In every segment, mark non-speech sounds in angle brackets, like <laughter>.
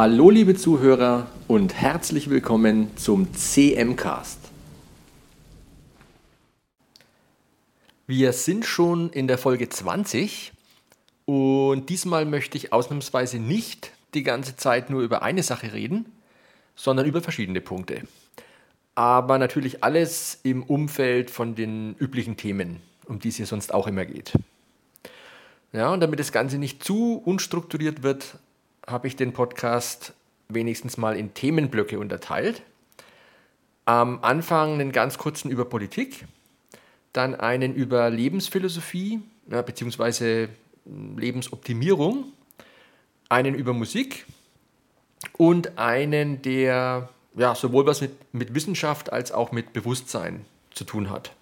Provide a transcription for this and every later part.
Hallo liebe Zuhörer und herzlich willkommen zum CM-Cast. Wir sind schon in der Folge 20 und diesmal möchte ich ausnahmsweise nicht die ganze Zeit nur über eine Sache reden, sondern über verschiedene Punkte. Aber natürlich alles im Umfeld von den üblichen Themen, um die es hier sonst auch immer geht. Ja, und damit das Ganze nicht zu unstrukturiert wird, habe ich den Podcast wenigstens mal in Themenblöcke unterteilt. Am Anfang einen ganz kurzen über Politik, dann einen über Lebensphilosophie ja, bzw. Lebensoptimierung, einen über Musik und einen, der ja, sowohl was mit, mit Wissenschaft als auch mit Bewusstsein zu tun hat.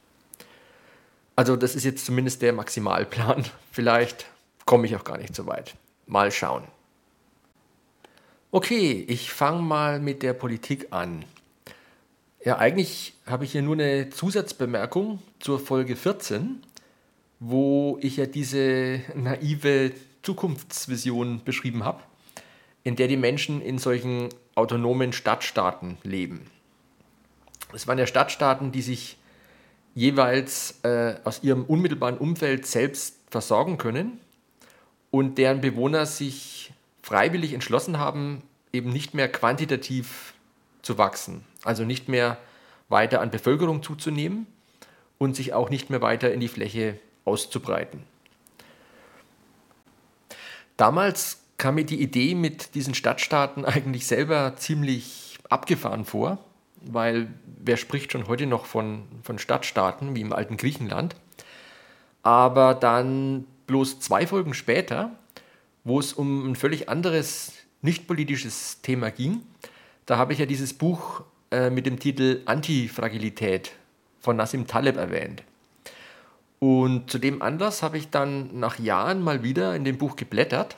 Also das ist jetzt zumindest der Maximalplan. <laughs> Vielleicht komme ich auch gar nicht so weit. Mal schauen. Okay, ich fange mal mit der Politik an. Ja, eigentlich habe ich hier nur eine Zusatzbemerkung zur Folge 14, wo ich ja diese naive Zukunftsvision beschrieben habe, in der die Menschen in solchen autonomen Stadtstaaten leben. Es waren ja Stadtstaaten, die sich jeweils äh, aus ihrem unmittelbaren Umfeld selbst versorgen können und deren Bewohner sich freiwillig entschlossen haben, eben nicht mehr quantitativ zu wachsen, also nicht mehr weiter an Bevölkerung zuzunehmen und sich auch nicht mehr weiter in die Fläche auszubreiten. Damals kam mir die Idee mit diesen Stadtstaaten <laughs> eigentlich selber ziemlich abgefahren vor, weil wer spricht schon heute noch von, von Stadtstaaten wie im alten Griechenland? Aber dann bloß zwei Folgen später wo es um ein völlig anderes, nicht politisches Thema ging. Da habe ich ja dieses Buch äh, mit dem Titel Antifragilität von Nassim Taleb erwähnt. Und zu dem Anlass habe ich dann nach Jahren mal wieder in dem Buch geblättert.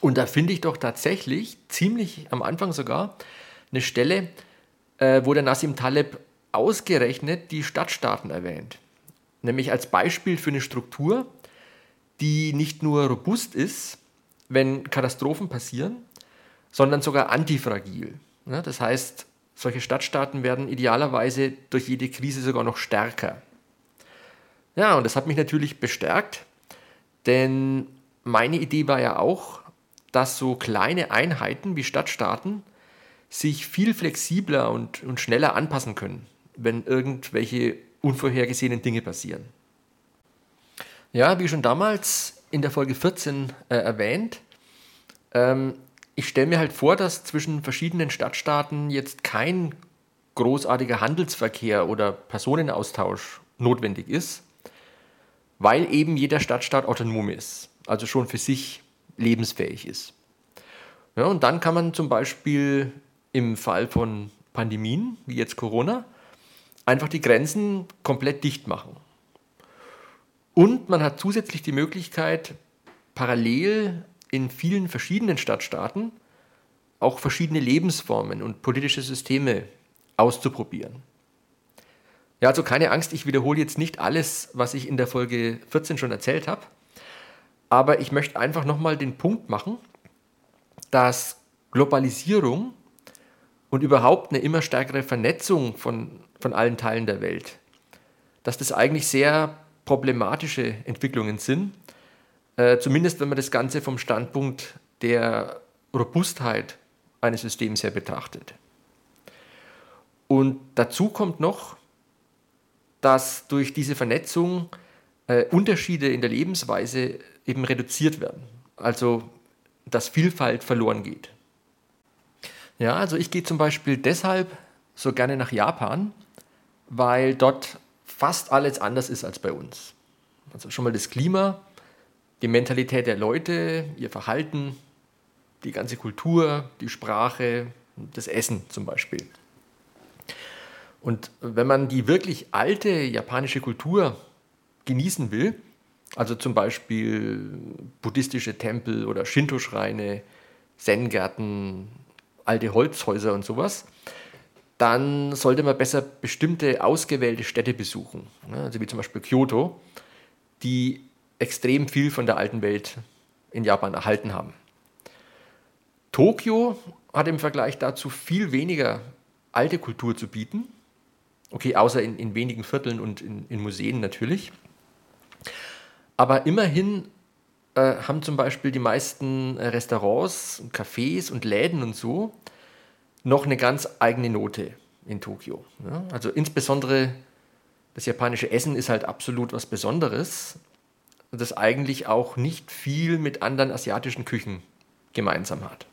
Und da finde ich doch tatsächlich, ziemlich am Anfang sogar, eine Stelle, äh, wo der Nassim Taleb ausgerechnet die Stadtstaaten erwähnt. Nämlich als Beispiel für eine Struktur, die nicht nur robust ist, wenn Katastrophen passieren, sondern sogar antifragil. Das heißt, solche Stadtstaaten werden idealerweise durch jede Krise sogar noch stärker. Ja, und das hat mich natürlich bestärkt, denn meine Idee war ja auch, dass so kleine Einheiten wie Stadtstaaten sich viel flexibler und, und schneller anpassen können, wenn irgendwelche unvorhergesehenen Dinge passieren. Ja, wie schon damals in der Folge 14 äh, erwähnt. Ähm, ich stelle mir halt vor, dass zwischen verschiedenen Stadtstaaten jetzt kein großartiger Handelsverkehr oder Personenaustausch notwendig ist, weil eben jeder Stadtstaat autonom ist, also schon für sich lebensfähig ist. Ja, und dann kann man zum Beispiel im Fall von Pandemien, wie jetzt Corona, einfach die Grenzen komplett dicht machen. Und man hat zusätzlich die Möglichkeit, parallel in vielen verschiedenen Stadtstaaten auch verschiedene Lebensformen und politische Systeme auszuprobieren. Ja, also keine Angst, ich wiederhole jetzt nicht alles, was ich in der Folge 14 schon erzählt habe, aber ich möchte einfach nochmal den Punkt machen, dass Globalisierung und überhaupt eine immer stärkere Vernetzung von, von allen Teilen der Welt, dass das eigentlich sehr problematische Entwicklungen sind, äh, zumindest wenn man das Ganze vom Standpunkt der Robustheit eines Systems her betrachtet. Und dazu kommt noch, dass durch diese Vernetzung äh, Unterschiede in der Lebensweise eben reduziert werden. Also dass Vielfalt verloren geht. Ja, also ich gehe zum Beispiel deshalb so gerne nach Japan, weil dort fast alles anders ist als bei uns. Also schon mal das Klima, die Mentalität der Leute, ihr Verhalten, die ganze Kultur, die Sprache, das Essen zum Beispiel. Und wenn man die wirklich alte japanische Kultur genießen will, also zum Beispiel buddhistische Tempel oder Shinto-Schreine, Zen-Gärten, alte Holzhäuser und sowas, dann sollte man besser bestimmte ausgewählte Städte besuchen, also wie zum Beispiel Kyoto, die extrem viel von der alten Welt in Japan erhalten haben. Tokio hat im Vergleich dazu viel weniger alte Kultur zu bieten. Okay, außer in, in wenigen Vierteln und in, in Museen natürlich. Aber immerhin äh, haben zum Beispiel die meisten Restaurants, Cafés und Läden und so noch eine ganz eigene Note in Tokio. Ja? Also insbesondere das japanische Essen ist halt absolut was Besonderes, das eigentlich auch nicht viel mit anderen asiatischen Küchen gemeinsam hat.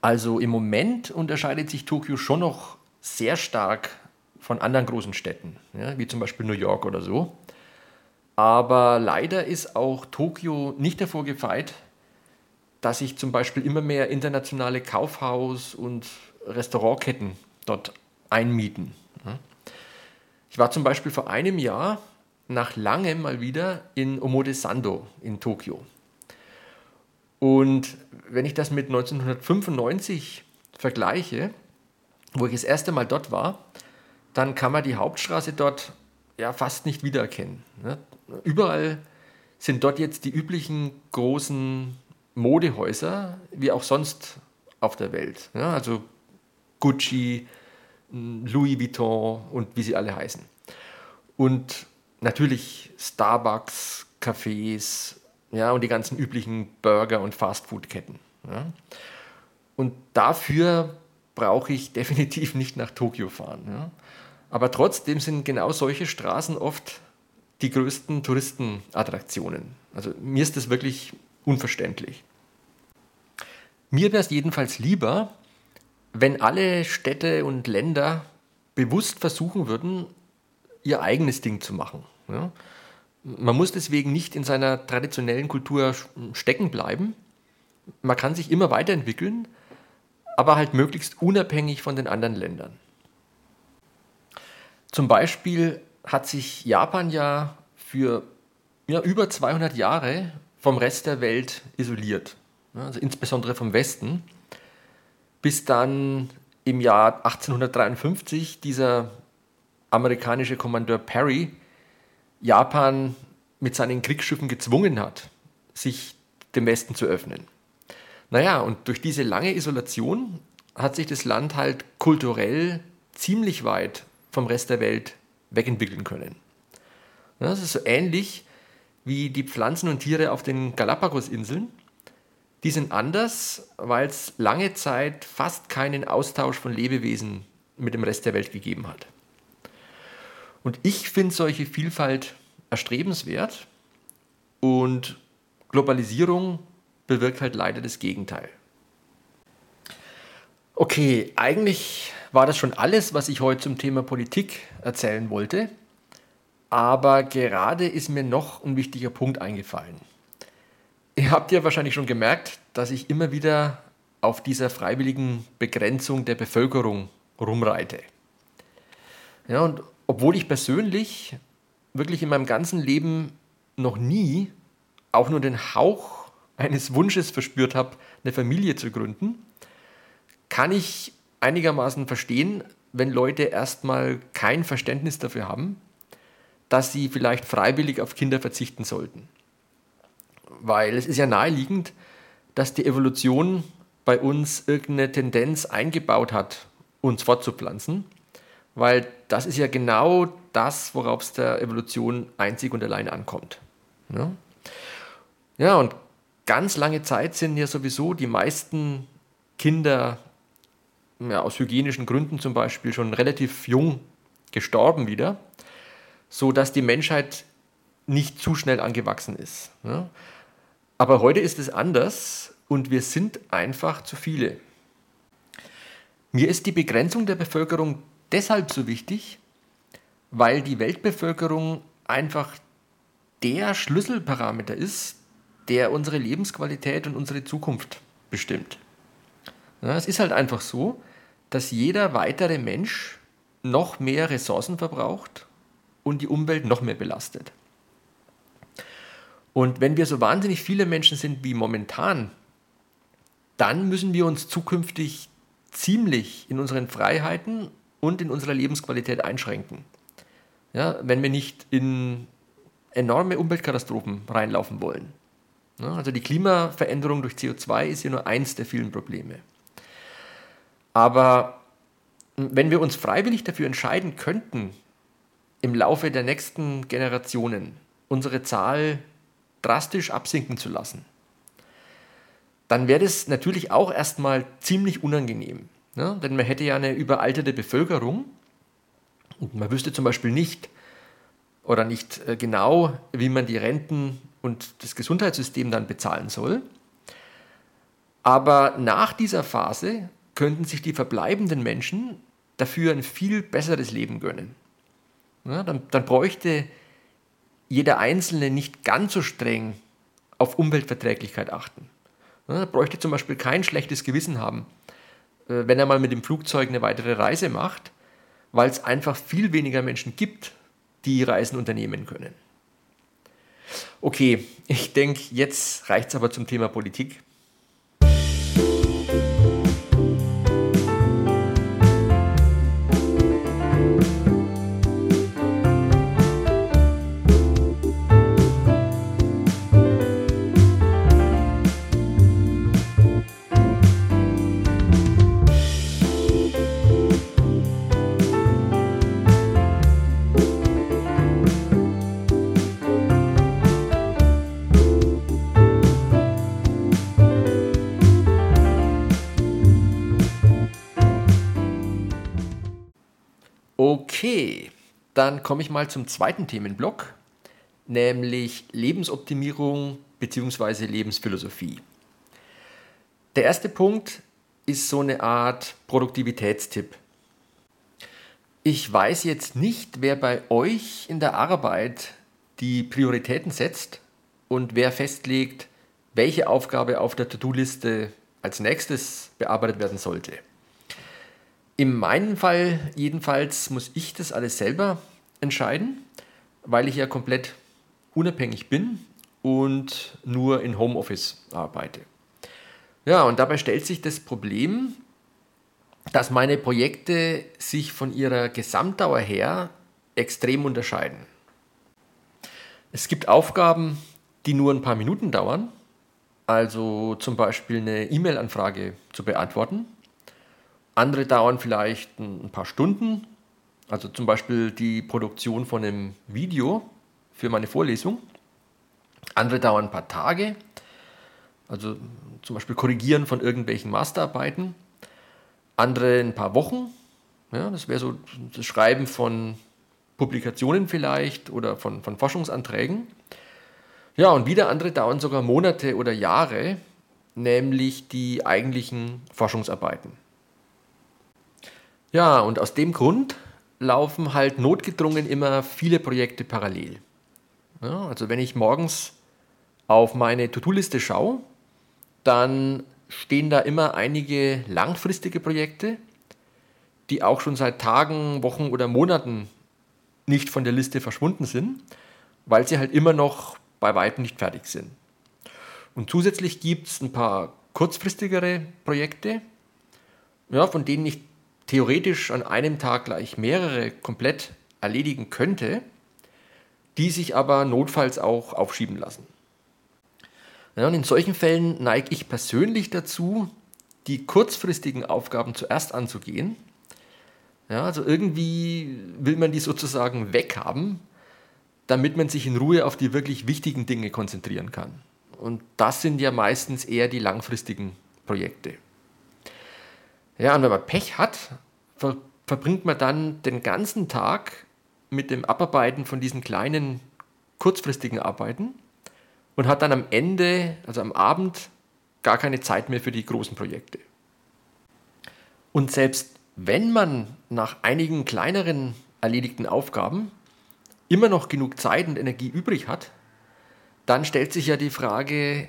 Also im Moment unterscheidet sich Tokio schon noch sehr stark von anderen großen Städten, ja, wie zum Beispiel New York oder so. Aber leider ist auch Tokio nicht davor gefeit, dass sich zum Beispiel immer mehr internationale Kaufhaus- und Restaurantketten dort einmieten. Ich war zum Beispiel vor einem Jahr nach langem mal wieder in Omotesando in Tokio. Und wenn ich das mit 1995 vergleiche, wo ich das erste Mal dort war, dann kann man die Hauptstraße dort ja fast nicht wiedererkennen. Ne? Überall sind dort jetzt die üblichen großen Modehäuser, wie auch sonst auf der Welt. Ja? Also Gucci, Louis Vuitton und wie sie alle heißen. Und natürlich Starbucks, Cafés, ja, und die ganzen üblichen Burger- und Fastfood-Ketten. Ja. Und dafür brauche ich <laughs> definitiv nicht nach Tokio fahren. Ja. Aber trotzdem sind genau solche Straßen oft die größten Touristenattraktionen. Also mir ist das wirklich unverständlich. Mir wäre es jedenfalls lieber, wenn alle Städte und Länder bewusst versuchen würden, ihr eigenes Ding zu machen. Ja. Man muss deswegen nicht in seiner traditionellen Kultur stecken bleiben. Man kann sich immer weiterentwickeln, aber halt möglichst unabhängig von den anderen Ländern. Zum Beispiel hat sich Japan ja für ja, über 200 Jahre vom Rest der Welt isoliert, also insbesondere vom Westen, bis dann im Jahr 1853 dieser amerikanische Kommandeur Perry Japan mit seinen Kriegsschiffen gezwungen hat, sich dem Westen zu öffnen. Naja, und durch diese lange Isolation hat sich das Land halt kulturell ziemlich weit vom Rest der Welt wegentwickeln können. Das ist so ähnlich wie die Pflanzen und Tiere auf den Galapagos-Inseln. Die sind anders, weil es lange Zeit fast keinen Austausch von Lebewesen mit dem Rest der Welt gegeben hat. Und ich finde solche Vielfalt erstrebenswert und Globalisierung bewirkt halt leider das Gegenteil. Okay, eigentlich war das schon alles, was ich heute zum Thema Politik erzählen wollte. Aber gerade ist mir noch ein wichtiger Punkt eingefallen. Ihr habt ja wahrscheinlich schon gemerkt, dass ich immer wieder auf dieser freiwilligen Begrenzung der Bevölkerung rumreite. Ja, und obwohl ich persönlich wirklich in meinem ganzen Leben noch nie auch nur den Hauch eines Wunsches verspürt habe, eine Familie zu gründen, kann ich einigermaßen verstehen, wenn Leute erstmal kein Verständnis dafür haben, dass sie vielleicht freiwillig auf Kinder verzichten sollten. Weil es ist ja naheliegend, dass die Evolution bei uns irgendeine Tendenz eingebaut hat, uns fortzupflanzen weil das ist ja genau das, worauf es der Evolution einzig und allein ankommt. Ja? ja, und ganz lange Zeit sind ja sowieso die meisten Kinder ja, aus hygienischen Gründen zum Beispiel schon relativ jung gestorben wieder, so dass die Menschheit nicht zu schnell angewachsen ist. Ja? Aber heute ist es anders und wir sind einfach zu viele. Mir ist die Begrenzung der Bevölkerung deshalb so wichtig, weil die Weltbevölkerung einfach der Schlüsselparameter ist, der unsere Lebensqualität und unsere Zukunft bestimmt. Es ist halt einfach so, dass jeder weitere Mensch noch mehr Ressourcen verbraucht und die Umwelt noch mehr belastet. Und wenn wir so wahnsinnig viele Menschen sind wie momentan, dann müssen wir uns zukünftig ziemlich in unseren Freiheiten und in unserer Lebensqualität einschränken. Ja, wenn wir nicht in enorme Umweltkatastrophen reinlaufen wollen. Also die Klimaveränderung durch CO2 ist ja nur eins der vielen Probleme. Aber wenn wir uns freiwillig dafür entscheiden könnten, im Laufe der nächsten Generationen unsere Zahl drastisch absinken zu lassen, dann wäre das natürlich auch erstmal ziemlich unangenehm. Ne? Denn man hätte ja eine überalterte Bevölkerung und man wüsste zum Beispiel nicht oder nicht äh, genau, wie man die Renten und das Gesundheitssystem dann bezahlen soll. Aber nach dieser Phase könnten sich die verbleibenden Menschen dafür ein viel besseres Leben gönnen. Ja, dann, dann bräuchte jeder Einzelne nicht ganz so streng auf Umweltverträglichkeit achten. Er bräuchte zum Beispiel kein schlechtes Gewissen haben, äh, wenn er mal mit dem Flugzeug eine weitere Reise macht, weil es einfach viel weniger Menschen gibt, die Reisen unternehmen können. Okay, ich denke, jetzt reicht es aber zum Thema Politik. Okay, dann komme ich mal zum zweiten Themenblock, nämlich Lebensoptimierung bzw. Lebensphilosophie. Der erste Punkt ist so eine Art Produktivitätstipp. Ich weiß jetzt nicht, wer bei euch in der Arbeit die Prioritäten setzt und wer festlegt, welche Aufgabe auf der To-Do-Liste als nächstes bearbeitet werden sollte. In meinem Fall jedenfalls muss ich das alles selber entscheiden, weil ich ja komplett unabhängig bin und nur in Homeoffice arbeite. Ja, und dabei stellt sich das Problem, dass meine Projekte sich von ihrer Gesamtdauer her extrem unterscheiden. Es gibt Aufgaben, die nur ein paar Minuten dauern, also zum Beispiel eine E-Mail-Anfrage zu beantworten andere dauern vielleicht ein paar Stunden, also zum Beispiel die Produktion von einem Video für meine Vorlesung. Andere dauern ein paar Tage, also zum Beispiel Korrigieren von irgendwelchen Masterarbeiten. Andere ein paar Wochen, ja, das wäre so das Schreiben von Publikationen vielleicht oder von, von Forschungsanträgen. Ja, und wieder andere dauern sogar Monate oder Jahre, nämlich die eigentlichen Forschungsarbeiten. Ja, und aus dem Grund laufen halt notgedrungen immer viele Projekte parallel. Ja, also wenn ich morgens auf meine To-Do-Liste schaue, dann stehen da immer einige langfristige Projekte, die auch schon seit Tagen, Wochen oder Monaten nicht von der Liste verschwunden sind, weil sie halt immer noch bei weitem nicht fertig sind. Und zusätzlich gibt es ein paar kurzfristigere Projekte, ja, von denen ich theoretisch an einem Tag gleich mehrere komplett erledigen könnte, die sich aber notfalls auch aufschieben lassen. Und in solchen Fällen neige ich persönlich dazu, die kurzfristigen Aufgaben zuerst anzugehen. Ja, also irgendwie will man die sozusagen weghaben, damit man sich in Ruhe auf die wirklich wichtigen Dinge konzentrieren kann. Und das sind ja meistens eher die langfristigen Projekte. Ja, und wenn man Pech hat, ver verbringt man dann den ganzen Tag mit dem Abarbeiten von diesen kleinen, kurzfristigen Arbeiten und hat dann am Ende, also am Abend, gar keine Zeit mehr für die großen Projekte. Und selbst wenn man nach einigen kleineren erledigten Aufgaben immer noch genug Zeit und Energie übrig hat, dann stellt sich ja die Frage,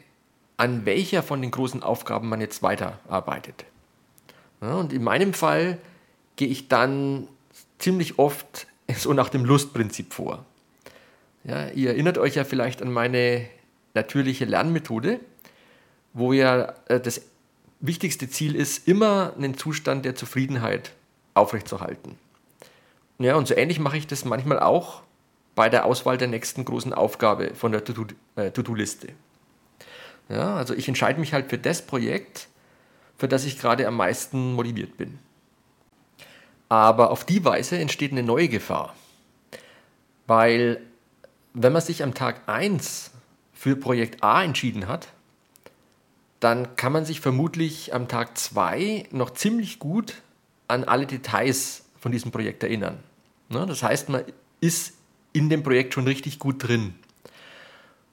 an welcher von den großen Aufgaben man jetzt weiterarbeitet. Ja, und in meinem Fall gehe ich dann ziemlich oft <laughs> so nach dem Lustprinzip vor. Ja, ihr erinnert euch ja vielleicht an meine natürliche Lernmethode, wo ja äh, das wichtigste Ziel ist, immer einen Zustand der Zufriedenheit aufrechtzuerhalten. Ja, und so ähnlich mache ich das manchmal auch bei der Auswahl der nächsten großen Aufgabe von der To-Do-Liste. Ja, also ich entscheide mich halt für das Projekt, für das ich gerade am meisten motiviert bin. Aber auf die Weise entsteht eine neue Gefahr. Weil wenn man sich am Tag 1 für Projekt A entschieden hat, dann kann man sich vermutlich am Tag 2 noch ziemlich gut an alle Details von diesem Projekt erinnern. Ne, das heißt, man ist in dem Projekt schon richtig gut drin.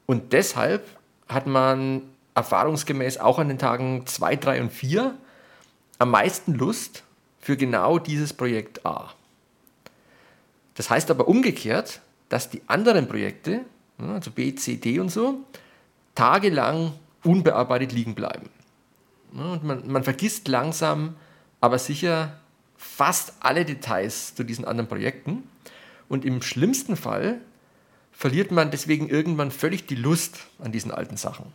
Und deshalb hat man erfahrungsgemäß auch an den Tagen 2, 3 und 4 am meisten Lust für genau dieses Projekt A. Das heißt aber umgekehrt, dass die anderen Projekte, also B, C, D und so, tagelang unbearbeitet liegen bleiben. Und man, man vergisst langsam, aber sicher fast alle Details zu diesen anderen Projekten. Und im schlimmsten Fall verliert man deswegen irgendwann völlig die Lust an diesen alten Sachen.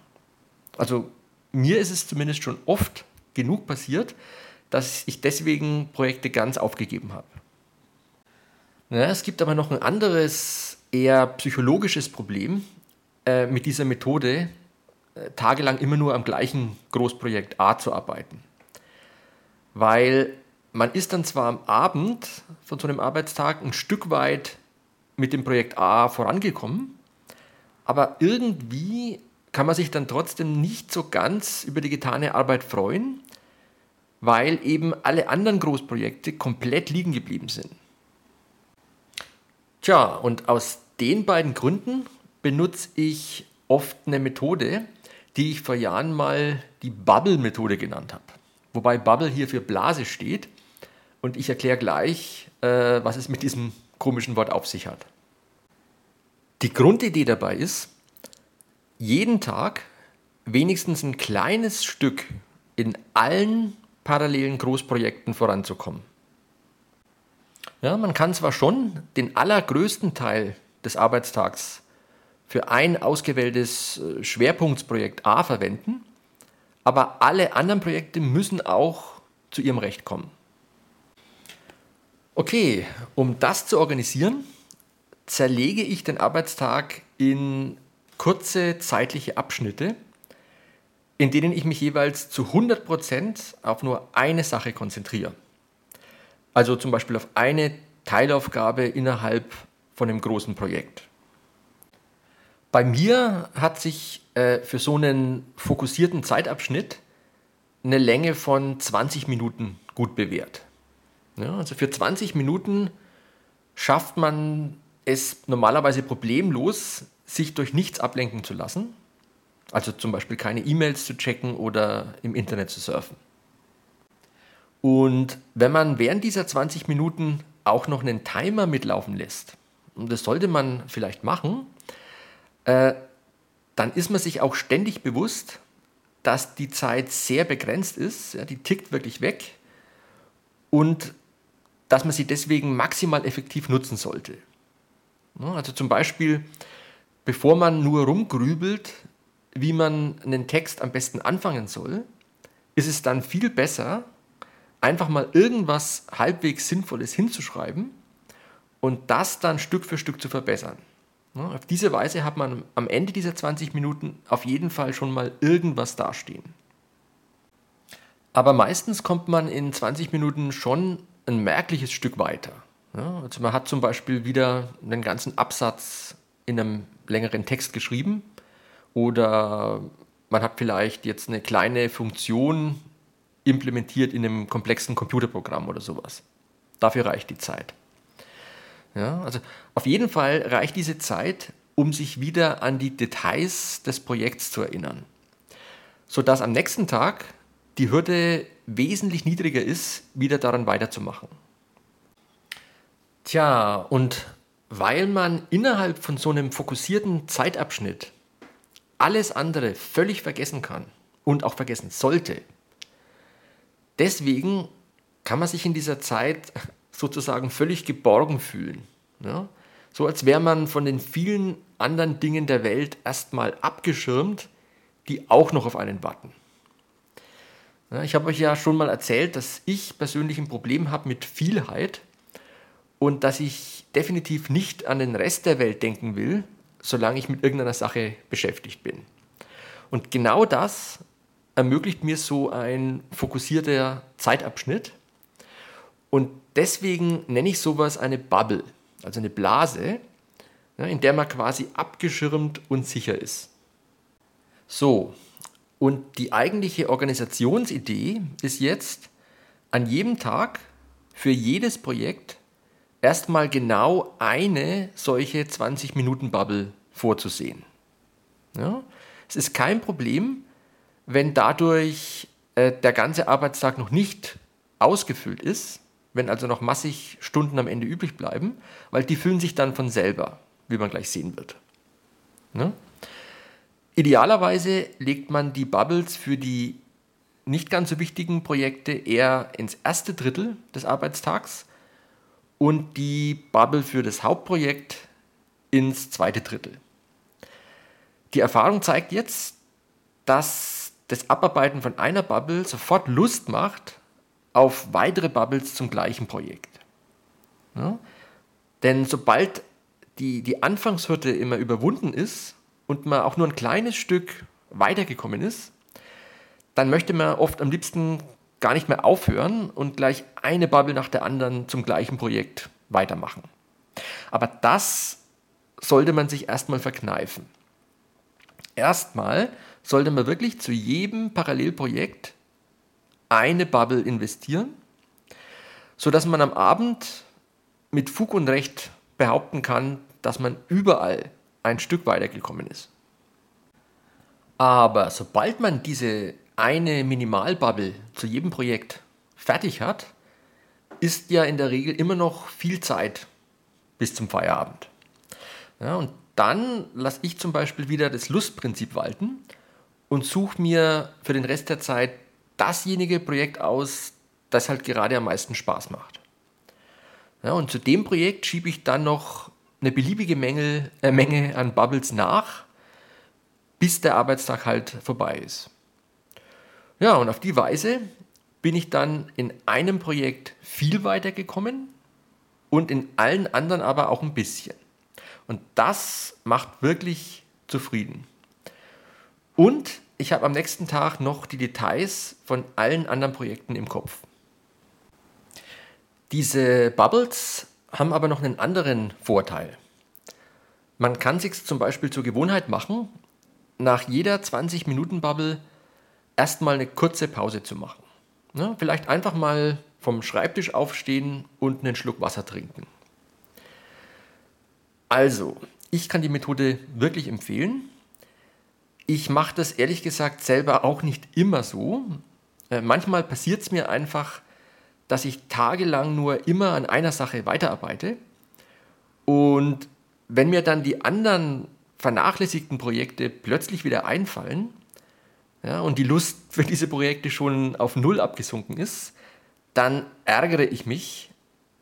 Also mir ist es zumindest schon oft genug passiert, dass ich deswegen Projekte ganz aufgegeben habe. Ja, es gibt aber noch ein anderes, eher psychologisches Problem äh, mit dieser Methode, äh, tagelang immer nur am gleichen Großprojekt A zu arbeiten. Weil man ist dann zwar am Abend von so einem Arbeitstag ein Stück weit mit dem Projekt A vorangekommen, aber irgendwie kann man sich dann trotzdem nicht so ganz über die getane Arbeit freuen, weil eben alle anderen Großprojekte komplett liegen geblieben sind. Tja, und aus den beiden Gründen benutze ich oft eine Methode, die ich vor Jahren mal die Bubble-Methode genannt habe. Wobei Bubble hier für Blase steht und ich erkläre gleich, äh, was es mit diesem komischen Wort auf sich hat. Die Grundidee dabei ist, jeden Tag wenigstens ein kleines Stück in allen parallelen Großprojekten voranzukommen. Ja, man kann zwar schon den allergrößten Teil des Arbeitstags für ein ausgewähltes äh, Schwerpunktsprojekt A verwenden, aber alle anderen Projekte müssen auch zu ihrem Recht kommen. Okay, um das zu organisieren, zerlege ich den Arbeitstag in kurze zeitliche Abschnitte, in denen ich mich jeweils zu 100% auf nur eine Sache konzentriere. Also zum Beispiel auf eine Teilaufgabe innerhalb von einem großen Projekt. Bei mir hat sich äh, für so einen fokussierten Zeitabschnitt eine Länge von 20 Minuten gut bewährt. Ja, also für 20 Minuten schafft man es normalerweise problemlos, sich durch nichts ablenken zu lassen. Also zum Beispiel keine E-Mails zu checken oder im Internet zu surfen. Und wenn man während dieser 20 Minuten auch noch einen Timer mitlaufen lässt, und das sollte man vielleicht machen, äh, dann ist man sich auch ständig bewusst, dass die Zeit sehr begrenzt ist, ja, die tickt wirklich weg und dass man sie deswegen maximal effektiv nutzen sollte. Also zum Beispiel, bevor man nur rumgrübelt, wie man einen Text am besten anfangen soll, ist es dann viel besser, einfach mal irgendwas halbwegs Sinnvolles hinzuschreiben und das dann Stück für Stück zu verbessern. Auf diese Weise hat man am Ende dieser 20 Minuten auf jeden Fall schon mal irgendwas dastehen. Aber meistens kommt man in 20 Minuten schon ein merkliches Stück weiter. Also man hat zum Beispiel wieder einen ganzen Absatz in einem längeren Text geschrieben oder man hat vielleicht jetzt eine kleine Funktion implementiert in einem komplexen Computerprogramm oder sowas. Dafür reicht die Zeit. Ja, also auf jeden Fall reicht diese Zeit, um sich wieder an die Details des Projekts zu erinnern, sodass am nächsten Tag die Hürde wesentlich niedriger ist, wieder daran weiterzumachen. Tja, und weil man innerhalb von so einem fokussierten Zeitabschnitt alles andere völlig vergessen kann und auch vergessen sollte, deswegen kann man sich in dieser Zeit <laughs> sozusagen völlig geborgen fühlen. Ja? So als wäre man von den vielen anderen Dingen der Welt erstmal abgeschirmt, die auch noch auf einen warten. Ja, ich habe euch ja schon mal erzählt, dass ich persönlich ein Problem habe mit Vielheit und dass ich definitiv nicht an den Rest der Welt denken will, solange ich mit irgendeiner Sache beschäftigt bin. Und genau das ermöglicht mir so ein fokussierter Zeitabschnitt. Und deswegen nenne ich sowas eine Bubble, also eine Blase, in der man quasi abgeschirmt und sicher ist. So, und die eigentliche Organisationsidee ist jetzt, an jedem Tag für jedes Projekt erstmal genau eine solche 20-Minuten-Bubble vorzusehen. Ja? Es ist kein Problem, wenn dadurch äh, der ganze Arbeitstag noch nicht ausgefüllt ist, wenn also noch massig Stunden am Ende übrig bleiben, weil die füllen sich dann von selber, wie man gleich sehen wird. Ja? Idealerweise legt man die Bubbles für die nicht ganz so wichtigen Projekte eher ins erste Drittel des Arbeitstags und die Bubble für das Hauptprojekt ins zweite Drittel. Die Erfahrung zeigt jetzt, dass das Abarbeiten von einer Bubble sofort Lust macht auf weitere Bubbles zum gleichen Projekt. Ja? Denn sobald die, die Anfangshürde immer überwunden ist und man auch nur ein kleines Stück weitergekommen ist, dann möchte man oft am liebsten gar nicht mehr aufhören und gleich eine Bubble nach der anderen zum gleichen Projekt weitermachen. Aber das sollte man sich erstmal verkneifen. Erstmal sollte man wirklich zu jedem Parallelprojekt eine Bubble investieren, sodass man am Abend mit Fug und Recht behaupten kann, dass man überall ein Stück weitergekommen ist. Aber sobald man diese eine Minimalbubble zu jedem Projekt fertig hat, ist ja in der Regel immer noch viel Zeit bis zum Feierabend. Ja, und dann lasse ich zum Beispiel wieder das Lustprinzip walten und suche mir für den Rest der Zeit dasjenige Projekt aus, das halt gerade am meisten Spaß macht. Ja, und zu dem Projekt schiebe ich dann noch eine beliebige Menge, äh, Menge an Bubbles nach, bis der Arbeitstag halt vorbei ist. Ja, und auf die Weise bin ich dann in einem Projekt viel weiter gekommen und in allen anderen aber auch ein bisschen. Und das macht wirklich zufrieden. Und ich habe am nächsten Tag noch die Details von allen anderen Projekten im Kopf. Diese Bubbles haben aber noch einen anderen Vorteil. Man kann sich zum Beispiel zur Gewohnheit machen, nach jeder 20-Minuten-Bubble erstmal eine kurze Pause zu machen. Ja, vielleicht einfach mal vom Schreibtisch aufstehen und einen Schluck Wasser trinken. Also, ich kann die Methode wirklich empfehlen. Ich mache das ehrlich gesagt selber auch nicht immer so. Äh, manchmal passiert es mir einfach, dass ich tagelang nur immer an einer Sache weiterarbeite. Und wenn mir dann die anderen vernachlässigten Projekte plötzlich wieder einfallen, ja, und die Lust für diese Projekte schon auf Null abgesunken ist, dann ärgere ich mich,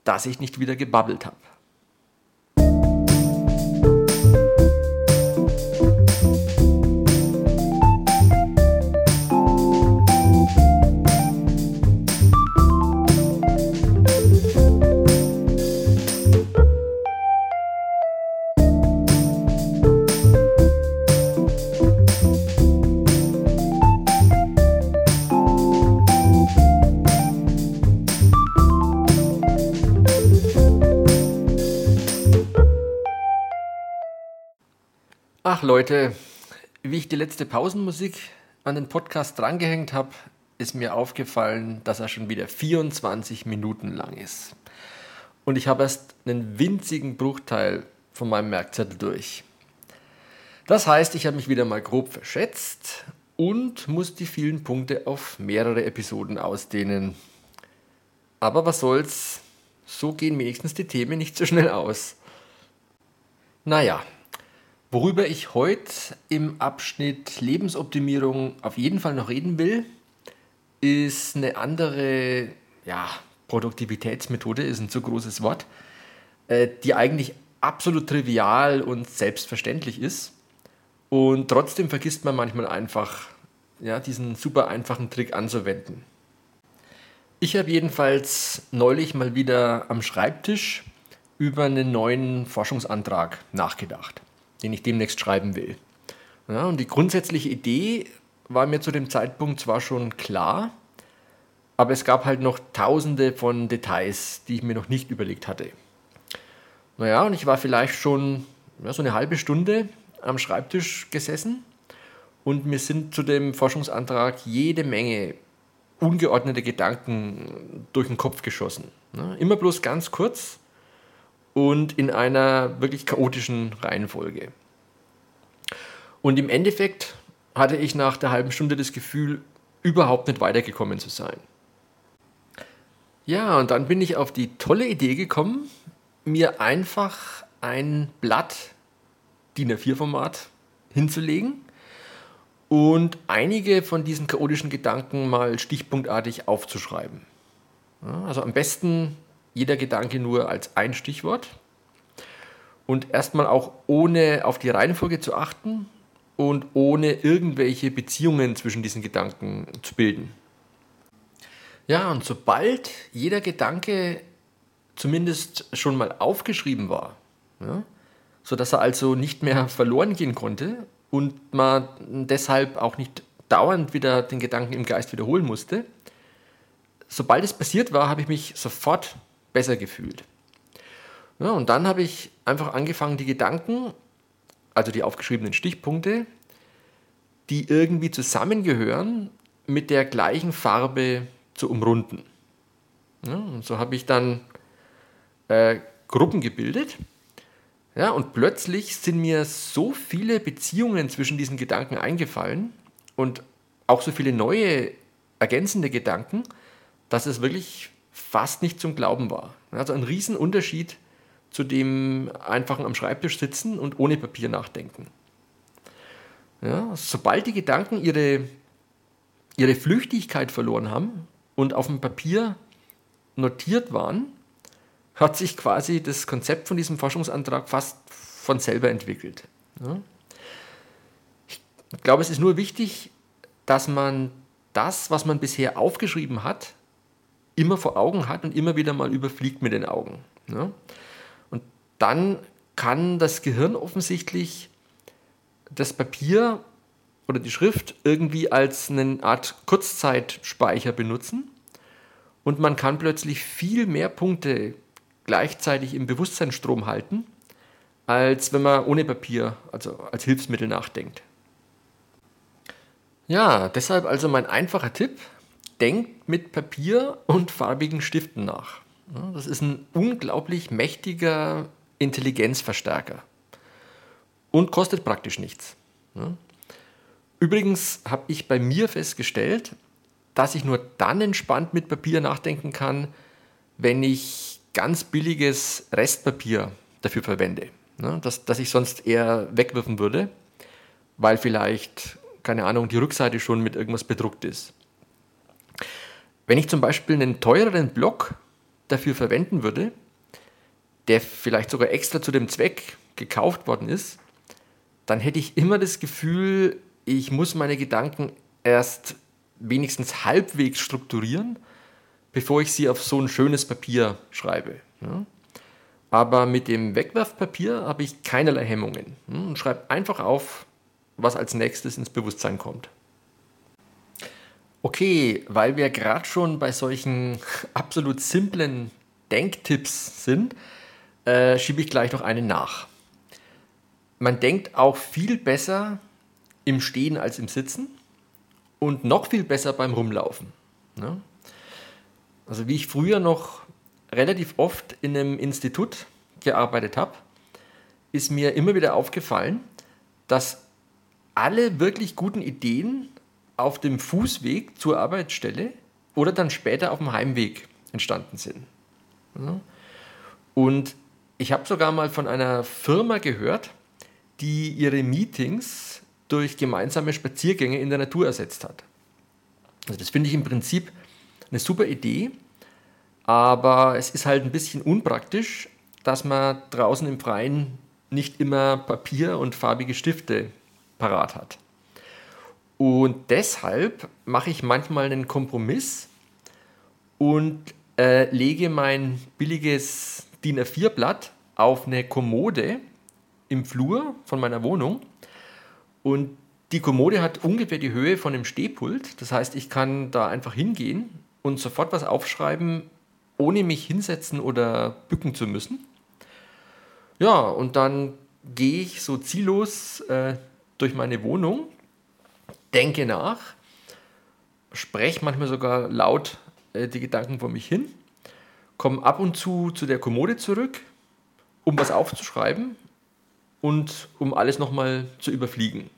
dass ich nicht wieder gebabbelt habe. Ach Leute, wie ich die letzte Pausenmusik an den Podcast drangehängt habe, ist mir aufgefallen, dass er schon wieder 24 Minuten lang ist. Und ich habe erst einen winzigen Bruchteil von meinem Merkzettel durch. Das heißt, ich habe mich wieder mal grob verschätzt und muss die vielen Punkte auf mehrere Episoden ausdehnen. Aber was soll's, so gehen wenigstens die Themen nicht so schnell aus. Naja, Worüber ich heute im Abschnitt Lebensoptimierung auf jeden Fall noch reden will, ist eine andere ja, Produktivitätsmethode, ist ein zu großes Wort, äh, die eigentlich absolut trivial und selbstverständlich ist. Und trotzdem vergisst man manchmal einfach, ja, diesen super einfachen Trick anzuwenden. Ich habe jedenfalls neulich mal wieder am Schreibtisch über einen neuen Forschungsantrag nachgedacht den ich demnächst schreiben will. Ja, und die grundsätzliche Idee war mir zu dem Zeitpunkt zwar schon klar, aber es gab halt noch tausende von Details, die ich mir noch nicht überlegt hatte. Naja, und ich war vielleicht schon ja, so eine halbe Stunde am Schreibtisch gesessen und mir sind zu dem Forschungsantrag jede Menge ungeordnete Gedanken durch den Kopf geschossen. Ne? Immer bloß ganz kurz und in einer wirklich chaotischen Reihenfolge. Und im Endeffekt hatte ich nach der halben Stunde das Gefühl, überhaupt nicht weitergekommen zu sein. Ja, und dann bin ich auf die tolle Idee gekommen, mir einfach ein Blatt DIN A4-Format hinzulegen und einige von diesen chaotischen Gedanken mal stichpunktartig aufzuschreiben. Also am besten jeder Gedanke nur als ein Stichwort und erstmal auch ohne auf die Reihenfolge zu achten und ohne irgendwelche Beziehungen zwischen diesen Gedanken zu bilden. Ja, und sobald jeder Gedanke zumindest schon mal aufgeschrieben war, ja, sodass er also nicht mehr verloren gehen konnte und man deshalb auch nicht dauernd wieder den Gedanken im Geist wiederholen musste. Sobald es passiert war, habe ich mich sofort besser gefühlt. Ja, und dann habe ich einfach angefangen, die Gedanken, also die aufgeschriebenen Stichpunkte, die irgendwie zusammengehören, mit der gleichen Farbe zu umrunden. Ja, und so habe ich dann äh, Gruppen gebildet ja, und plötzlich sind mir so viele Beziehungen zwischen diesen Gedanken eingefallen und auch so viele neue ergänzende Gedanken, dass es wirklich fast nicht zum Glauben war. Also ein Riesenunterschied zu dem einfachen am Schreibtisch sitzen und ohne Papier nachdenken. Ja, sobald die Gedanken ihre, ihre Flüchtigkeit verloren haben und auf dem Papier notiert waren, hat sich quasi das Konzept von diesem Forschungsantrag fast von selber entwickelt. Ja. Ich glaube, es ist nur wichtig, dass man das, was man bisher aufgeschrieben hat, immer vor Augen hat und immer wieder mal überfliegt mit den Augen. Ja. Und dann kann das Gehirn offensichtlich das Papier oder die Schrift irgendwie als eine Art Kurzzeitspeicher benutzen und man kann plötzlich viel mehr Punkte gleichzeitig im Bewusstseinsstrom halten, als wenn man ohne Papier, also als Hilfsmittel nachdenkt. Ja, deshalb also mein einfacher Tipp, denkt mit Papier und farbigen Stiften nach. Das ist ein unglaublich mächtiger Intelligenzverstärker und kostet praktisch nichts. Übrigens habe ich bei mir festgestellt, dass ich nur dann entspannt mit Papier nachdenken kann, wenn ich ganz billiges Restpapier dafür verwende, das, das ich sonst eher wegwerfen würde, weil vielleicht, keine Ahnung, die Rückseite schon mit irgendwas bedruckt ist. Wenn ich zum Beispiel einen teureren Block dafür verwenden würde, der vielleicht sogar extra zu dem Zweck gekauft worden ist, dann hätte ich immer das Gefühl, ich muss meine Gedanken erst wenigstens halbwegs strukturieren bevor ich sie auf so ein schönes Papier schreibe. Aber mit dem Wegwerfpapier habe ich keinerlei Hemmungen hm, und schreibe einfach auf, was als nächstes ins Bewusstsein kommt. Okay, weil wir gerade schon bei solchen <laughs> absolut simplen Denktipps sind, äh, schiebe ich gleich noch einen nach. Man denkt auch viel besser im Stehen als im Sitzen und noch viel besser beim Rumlaufen. Ne? Also wie ich früher noch relativ oft in einem Institut gearbeitet habe, ist mir immer wieder aufgefallen, dass alle wirklich guten Ideen auf dem Fußweg zur Arbeitsstelle oder dann später auf dem Heimweg entstanden sind. Und ich habe sogar mal von einer Firma gehört, die ihre Meetings durch gemeinsame Spaziergänge in der Natur ersetzt hat. Also das finde ich im Prinzip eine super Idee, aber es ist halt ein bisschen unpraktisch, dass man draußen im Freien nicht immer Papier und farbige Stifte parat hat. Und deshalb mache ich manchmal einen Kompromiss und äh, lege mein billiges DIN A4-Blatt auf eine Kommode im Flur von meiner Wohnung Und die Kommode hat ungefähr die Höhe von einem Stehpult. Das heißt, ich kann da einfach hingehen und sofort was aufschreiben, ohne mich hinsetzen oder bücken zu müssen. Ja, und dann gehe ich so ziellos äh, durch meine Wohnung, denke nach, spreche manchmal sogar laut äh, die Gedanken vor mich hin, komme ab und zu zu der Kommode zurück, um was aufzuschreiben und um alles nochmal zu überfliegen.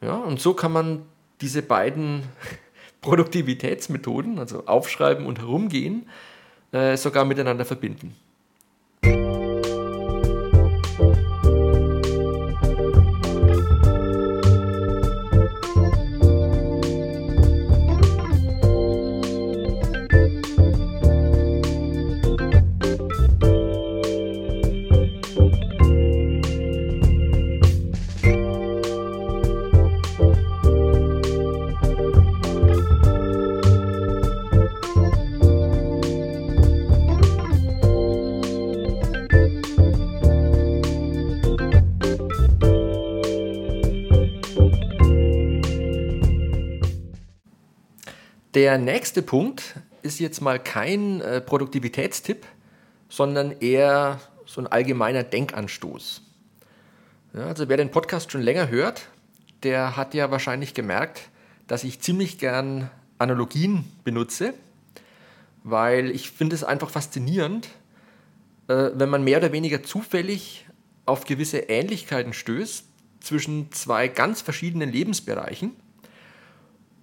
Ja, und so kann man diese beiden <laughs> Produktivitätsmethoden, also aufschreiben und herumgehen, äh, sogar miteinander verbinden. Der nächste Punkt ist jetzt mal kein äh, Produktivitätstipp, sondern eher so ein allgemeiner Denkanstoß. Ja, also wer den Podcast schon länger hört, der hat ja wahrscheinlich gemerkt, dass ich ziemlich gern Analogien benutze, weil ich finde es einfach faszinierend, äh, wenn man mehr oder weniger zufällig auf gewisse Ähnlichkeiten stößt zwischen zwei ganz verschiedenen Lebensbereichen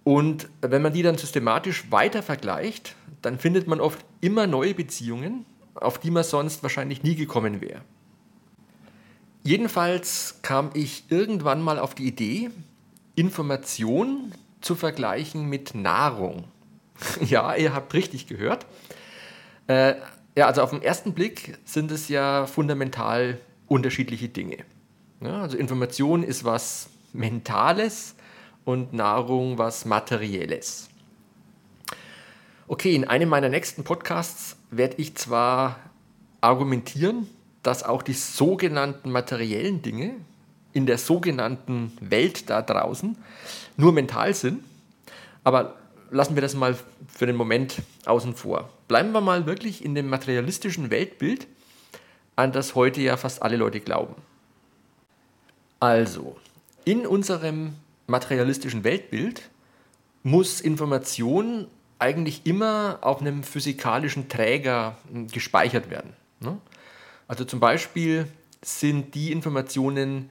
und wenn man die dann systematisch weiter vergleicht, dann findet man oft immer neue Beziehungen, auf die man sonst wahrscheinlich nie gekommen wäre. Jedenfalls kam ich irgendwann mal auf die Idee, Information zu vergleichen mit Nahrung. <laughs> ja, ihr habt richtig gehört. Äh, ja, also auf den ersten Blick sind es ja fundamental unterschiedliche Dinge. Ja, also Information ist was Mentales, und Nahrung was Materielles. Okay, in einem meiner nächsten Podcasts werde ich zwar argumentieren, dass auch die sogenannten materiellen Dinge in der sogenannten Welt da draußen nur mental sind, aber lassen wir das mal für den Moment außen vor. Bleiben wir mal wirklich in dem materialistischen Weltbild, an das heute ja fast alle Leute glauben. Also, in unserem materialistischen Weltbild muss Information eigentlich immer auf einem physikalischen Träger hm, gespeichert werden. Ne? Also zum Beispiel sind die Informationen,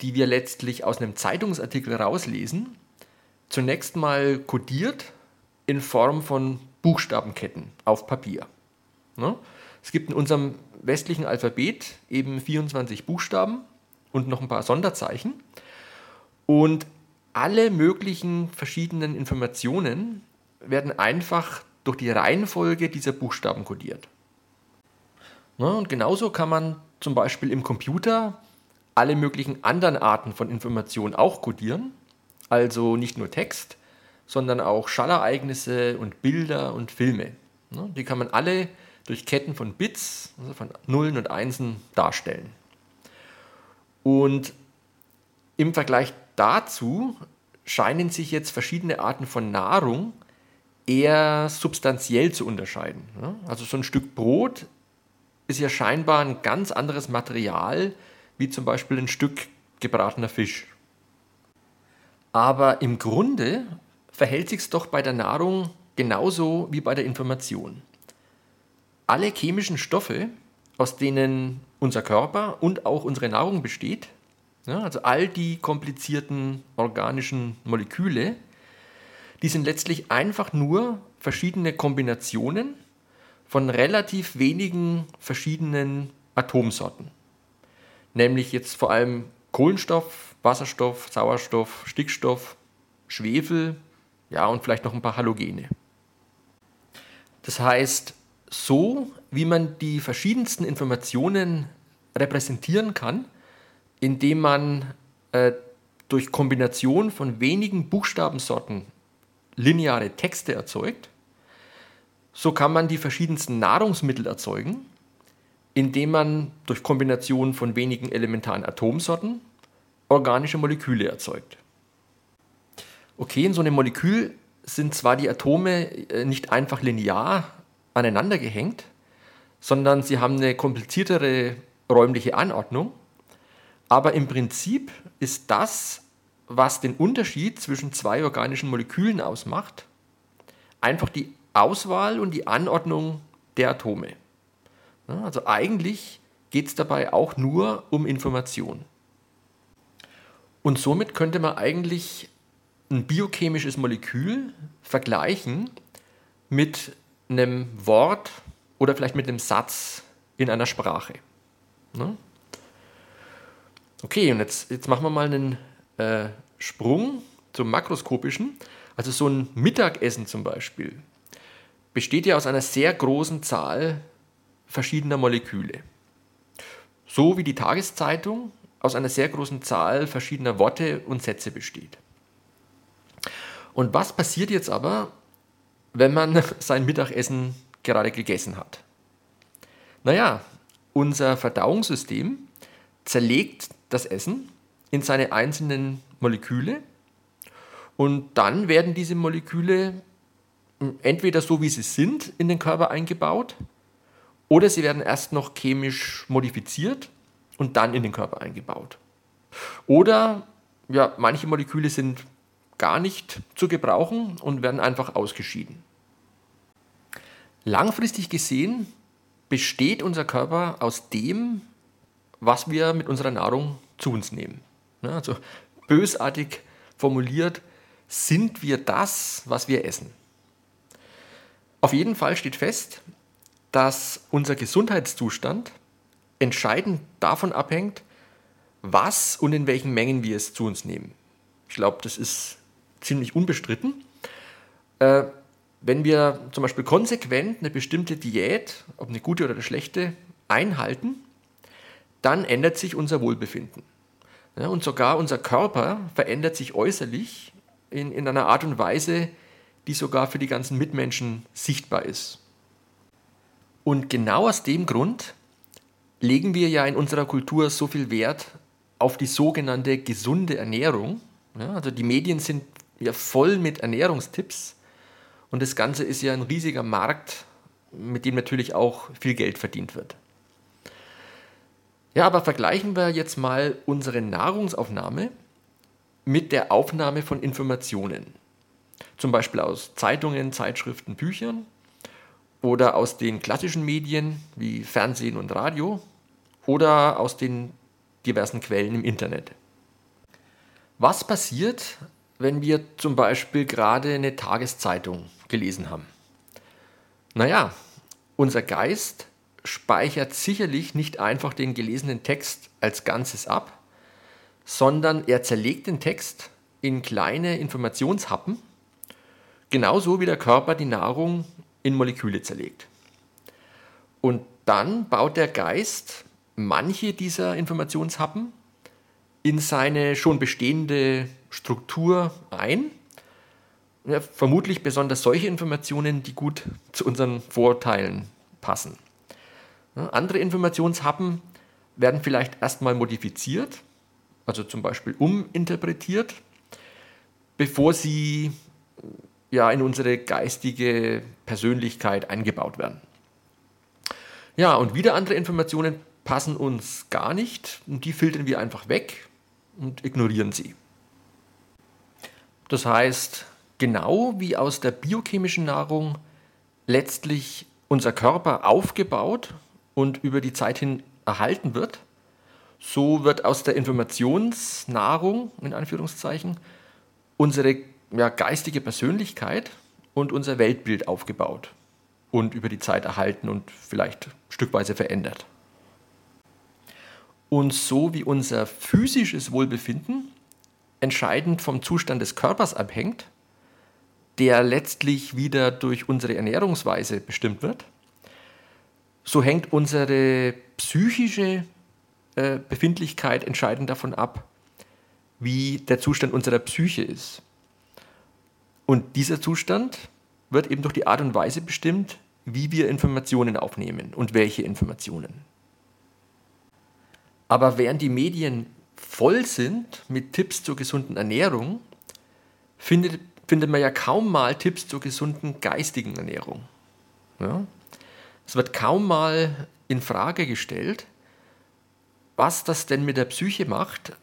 die wir letztlich aus einem Zeitungsartikel rauslesen, zunächst mal kodiert in Form von Buchstabenketten auf Papier. Ne? Es gibt in unserem westlichen Alphabet eben 24 Buchstaben und noch ein paar Sonderzeichen. Und alle möglichen verschiedenen Informationen werden einfach durch die Reihenfolge dieser Buchstaben kodiert. und genauso kann man zum Beispiel im Computer alle möglichen anderen Arten von Informationen auch kodieren, also nicht nur Text, sondern auch Schallereignisse und Bilder und Filme. die kann man alle durch Ketten von Bits, also von Nullen und Einsen, darstellen. Und im Vergleich dazu scheinen sich jetzt verschiedene Arten von Nahrung eher substanziell zu unterscheiden. Also so ein Stück Brot ist ja scheinbar ein ganz anderes Material wie zum Beispiel ein Stück gebratener Fisch. Aber im Grunde verhält sich es doch bei der Nahrung genauso wie bei der Information. Alle chemischen Stoffe, aus denen unser Körper und auch unsere Nahrung besteht, ja, also all die komplizierten organischen Moleküle, die sind letztlich einfach nur verschiedene Kombinationen von relativ wenigen verschiedenen Atomsorten. Nämlich jetzt vor allem Kohlenstoff, Wasserstoff, Sauerstoff, Stickstoff, Schwefel, ja und vielleicht noch ein paar Halogene. Das heißt, so wie man die verschiedensten Informationen repräsentieren kann, indem man äh, durch Kombination von wenigen Buchstabensorten lineare Texte erzeugt. So kann man die verschiedensten Nahrungsmittel erzeugen, indem man durch Kombination von wenigen elementaren Atomsorten organische Moleküle erzeugt. Okay, in so einem Molekül sind zwar die Atome äh, nicht einfach linear aneinander gehängt, sondern sie haben eine kompliziertere räumliche Anordnung, aber im Prinzip ist das, was den Unterschied zwischen zwei organischen Molekülen ausmacht, einfach die Auswahl und die Anordnung der Atome. Also eigentlich geht es dabei auch nur um Information. Und somit könnte man eigentlich ein biochemisches Molekül vergleichen mit einem Wort oder vielleicht mit einem Satz in einer Sprache. Ne? Okay, und jetzt, jetzt machen wir mal einen äh, Sprung zum makroskopischen. Also so ein Mittagessen zum Beispiel besteht ja aus einer sehr großen Zahl verschiedener Moleküle. So wie die Tageszeitung aus einer sehr großen Zahl verschiedener Worte und Sätze besteht. Und was passiert jetzt aber, wenn man <laughs> sein Mittagessen gerade gegessen hat? Naja, unser Verdauungssystem zerlegt das Essen in seine einzelnen Moleküle und dann werden diese Moleküle entweder so wie sie sind in den Körper eingebaut oder sie werden erst noch chemisch modifiziert und dann in den Körper eingebaut. Oder ja, manche Moleküle sind gar nicht zu gebrauchen und werden einfach ausgeschieden. Langfristig gesehen besteht unser Körper aus dem, was wir mit unserer Nahrung zu uns nehmen. Also bösartig formuliert, sind wir das, was wir essen. Auf jeden Fall steht fest, dass unser Gesundheitszustand entscheidend davon abhängt, was und in welchen Mengen wir es zu uns nehmen. Ich glaube, das ist ziemlich unbestritten. Äh, wenn wir zum Beispiel konsequent eine bestimmte Diät, ob eine gute oder eine schlechte, einhalten, dann ändert sich unser Wohlbefinden. Ja, und sogar unser Körper verändert sich äußerlich in, in einer Art und Weise, die sogar für die ganzen Mitmenschen sichtbar ist. Und genau aus dem Grund legen wir ja in unserer Kultur so viel Wert auf die sogenannte gesunde Ernährung. Ja, also die Medien sind ja voll mit Ernährungstipps und das Ganze ist ja ein riesiger Markt, mit dem natürlich auch viel Geld verdient wird. Ja, aber vergleichen wir jetzt mal unsere Nahrungsaufnahme mit der Aufnahme von Informationen. Zum Beispiel aus Zeitungen, Zeitschriften, Büchern oder aus den klassischen Medien wie Fernsehen und Radio oder aus den diversen Quellen im Internet. Was passiert, wenn wir zum Beispiel gerade eine Tageszeitung gelesen haben? Naja, unser Geist speichert sicherlich nicht einfach den gelesenen Text als Ganzes ab, sondern er zerlegt den Text in kleine Informationshappen, genauso wie der Körper die Nahrung in Moleküle zerlegt. Und dann baut der Geist manche dieser Informationshappen in seine schon bestehende Struktur ein. Ja, vermutlich besonders solche Informationen, die gut zu unseren Vorteilen passen. Andere Informationshappen werden vielleicht erstmal modifiziert, also zum Beispiel uminterpretiert, bevor sie ja, in unsere geistige Persönlichkeit eingebaut werden. Ja, und wieder andere Informationen passen uns gar nicht und die filtern wir einfach weg und ignorieren sie. Das heißt, genau wie aus der biochemischen Nahrung letztlich unser Körper aufgebaut und über die Zeit hin erhalten wird, so wird aus der Informationsnahrung, in Anführungszeichen, unsere ja, geistige Persönlichkeit und unser Weltbild aufgebaut und über die Zeit erhalten und vielleicht stückweise verändert. Und so wie unser physisches Wohlbefinden entscheidend vom Zustand des Körpers abhängt, der letztlich wieder durch unsere Ernährungsweise bestimmt wird, so hängt unsere psychische äh, Befindlichkeit entscheidend davon ab, wie der Zustand unserer Psyche ist. Und dieser Zustand wird eben durch die Art und Weise bestimmt, wie wir Informationen aufnehmen und welche Informationen. Aber während die Medien voll sind mit Tipps zur gesunden Ernährung, findet, findet man ja kaum mal Tipps zur gesunden geistigen Ernährung. Ja? Es wird kaum mal in Frage gestellt, was das denn mit der Psyche macht,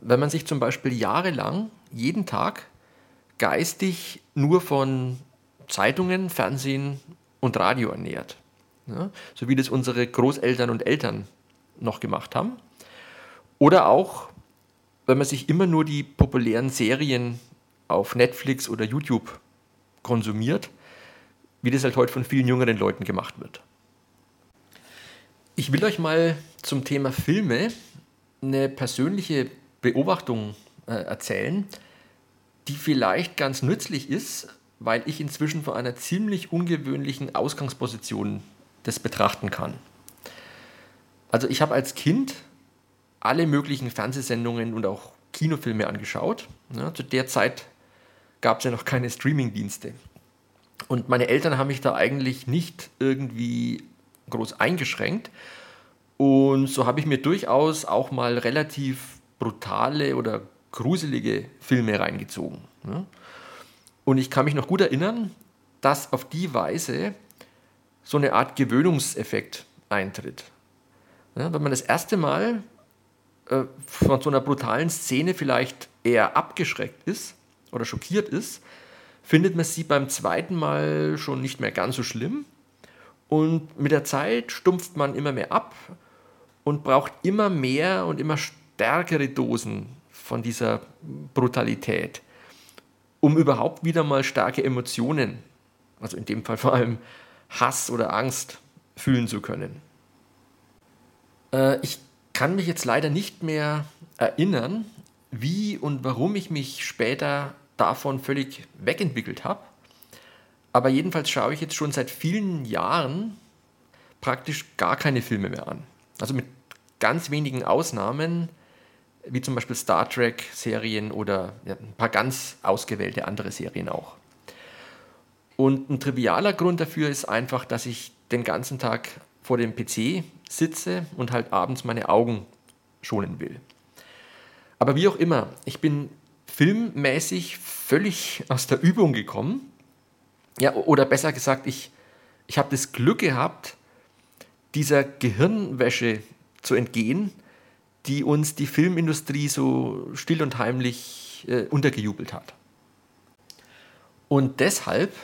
wenn man sich zum Beispiel jahrelang jeden Tag geistig nur von Zeitungen, Fernsehen und Radio ernährt. Ja, so wie das unsere Großeltern und Eltern noch gemacht haben. Oder auch, wenn man sich immer nur die populären Serien auf Netflix oder YouTube konsumiert, wie das halt heute von vielen jüngeren Leuten gemacht wird. Ich will euch mal zum Thema Filme eine persönliche Beobachtung äh, erzählen, die vielleicht ganz nützlich ist, weil ich inzwischen von einer ziemlich ungewöhnlichen Ausgangsposition das betrachten kann. Also ich habe als Kind alle möglichen Fernsehsendungen und auch Kinofilme angeschaut. Ja, zu der Zeit gab es ja noch keine Streamingdienste. Und meine Eltern haben mich da eigentlich nicht irgendwie groß eingeschränkt. Und so habe ich mir durchaus auch mal relativ brutale oder gruselige Filme reingezogen. Und ich kann mich noch gut erinnern, dass auf die Weise so eine Art Gewöhnungseffekt eintritt. Ja, wenn man das erste Mal äh, von so einer brutalen Szene vielleicht eher abgeschreckt ist oder schockiert ist, findet man sie beim zweiten Mal schon nicht mehr ganz so schlimm. Und mit der Zeit stumpft man immer mehr ab und braucht immer mehr und immer stärkere Dosen von dieser Brutalität, um überhaupt wieder mal starke Emotionen, also in dem Fall vor allem Hass oder Angst, fühlen zu können. Äh, ich kann mich jetzt leider nicht mehr erinnern, wie und warum ich mich später davon völlig wegentwickelt habe. Aber jedenfalls schaue ich jetzt schon seit vielen Jahren praktisch gar keine Filme mehr an. Also mit ganz wenigen Ausnahmen, wie zum Beispiel Star Trek-Serien oder ein paar ganz ausgewählte andere Serien auch. Und ein trivialer Grund dafür ist einfach, dass ich den ganzen Tag vor dem PC sitze und halt abends meine Augen schonen will. Aber wie auch immer, ich bin filmmäßig völlig aus der Übung gekommen. Ja, oder besser gesagt, ich, ich habe das Glück gehabt, dieser Gehirnwäsche zu entgehen, die uns die Filmindustrie so still und heimlich äh, untergejubelt hat. Und deshalb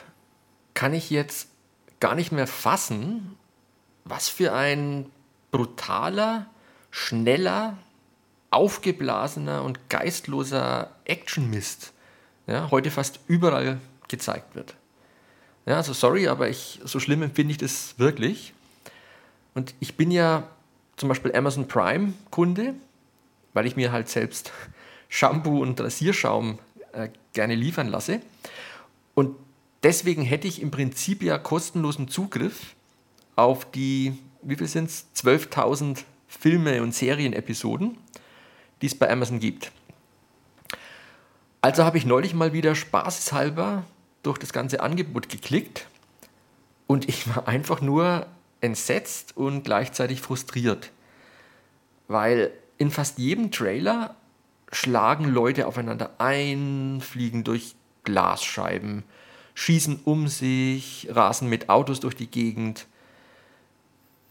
kann ich jetzt gar nicht mehr fassen, was für ein brutaler, schneller, aufgeblasener und geistloser Actionmist ja, heute fast überall gezeigt wird. Ja, also sorry, aber ich, so schlimm empfinde ich das wirklich. Und ich bin ja zum Beispiel Amazon Prime Kunde, weil ich mir halt selbst <laughs> Shampoo und Rasierschaum äh, gerne liefern lasse. Und deswegen hätte ich im Prinzip ja kostenlosen Zugriff auf die, wie viel sind es, 12.000 Filme und Serienepisoden, die es bei Amazon gibt. Also habe ich neulich mal wieder spaßeshalber durch das ganze Angebot geklickt und ich war einfach nur entsetzt und gleichzeitig frustriert, weil in fast jedem Trailer schlagen Leute aufeinander ein, fliegen durch Glasscheiben, schießen um sich, rasen mit Autos durch die Gegend,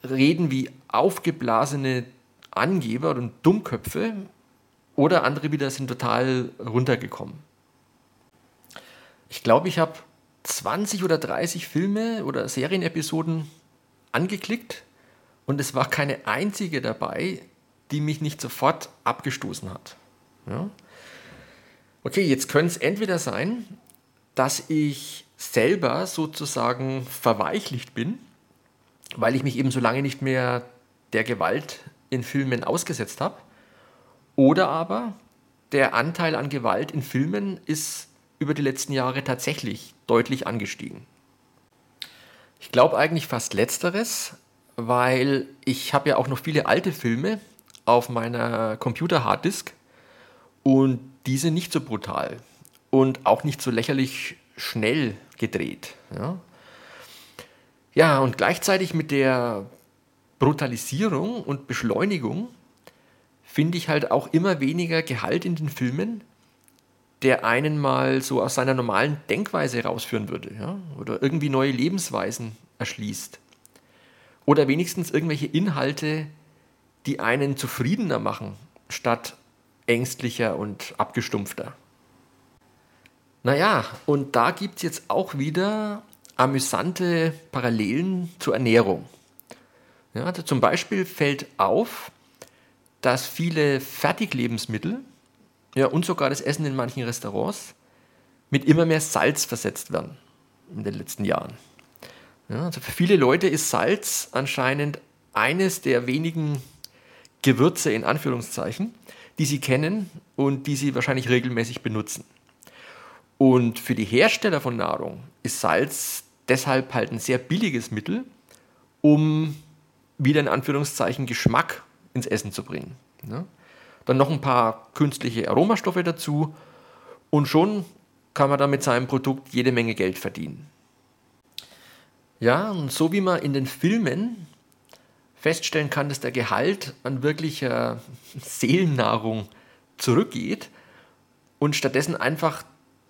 reden wie aufgeblasene Angeber und Dummköpfe oder andere wieder sind total runtergekommen. Ich glaube, ich habe 20 oder 30 Filme oder Serienepisoden angeklickt und es war keine einzige dabei, die mich nicht sofort abgestoßen hat. Ja? Okay, jetzt könnte es entweder sein, dass ich selber sozusagen verweichlicht bin, weil ich mich eben so lange nicht mehr der Gewalt in Filmen ausgesetzt habe. Oder aber der Anteil an Gewalt in Filmen ist über die letzten Jahre tatsächlich deutlich angestiegen. Ich glaube eigentlich fast letzteres, weil ich habe ja auch noch viele alte Filme auf meiner Computer-Harddisk und diese nicht so brutal und auch nicht so lächerlich schnell gedreht. Ja, ja und gleichzeitig mit der Brutalisierung und Beschleunigung finde ich halt auch immer weniger Gehalt in den Filmen, der einen mal so aus seiner normalen Denkweise rausführen würde ja? oder irgendwie neue Lebensweisen erschließt. Oder wenigstens irgendwelche Inhalte, die einen zufriedener machen, statt ängstlicher und abgestumpfter. Naja, und da gibt es jetzt auch wieder amüsante Parallelen zur Ernährung. Ja, also zum Beispiel fällt auf, dass viele Fertiglebensmittel ja, und sogar das Essen in manchen Restaurants mit immer mehr Salz versetzt werden in den letzten Jahren. Ja, also für viele Leute ist Salz anscheinend eines der wenigen Gewürze in Anführungszeichen, die sie kennen und die sie wahrscheinlich regelmäßig benutzen. Und für die Hersteller von Nahrung ist Salz deshalb halt ein sehr billiges Mittel, um wieder in Anführungszeichen Geschmack ins Essen zu bringen. Ja? Dann noch ein paar künstliche Aromastoffe dazu und schon kann man da mit seinem Produkt jede Menge Geld verdienen. Ja, und so wie man in den Filmen feststellen kann, dass der Gehalt an wirklicher <laughs> Seelennahrung zurückgeht und stattdessen einfach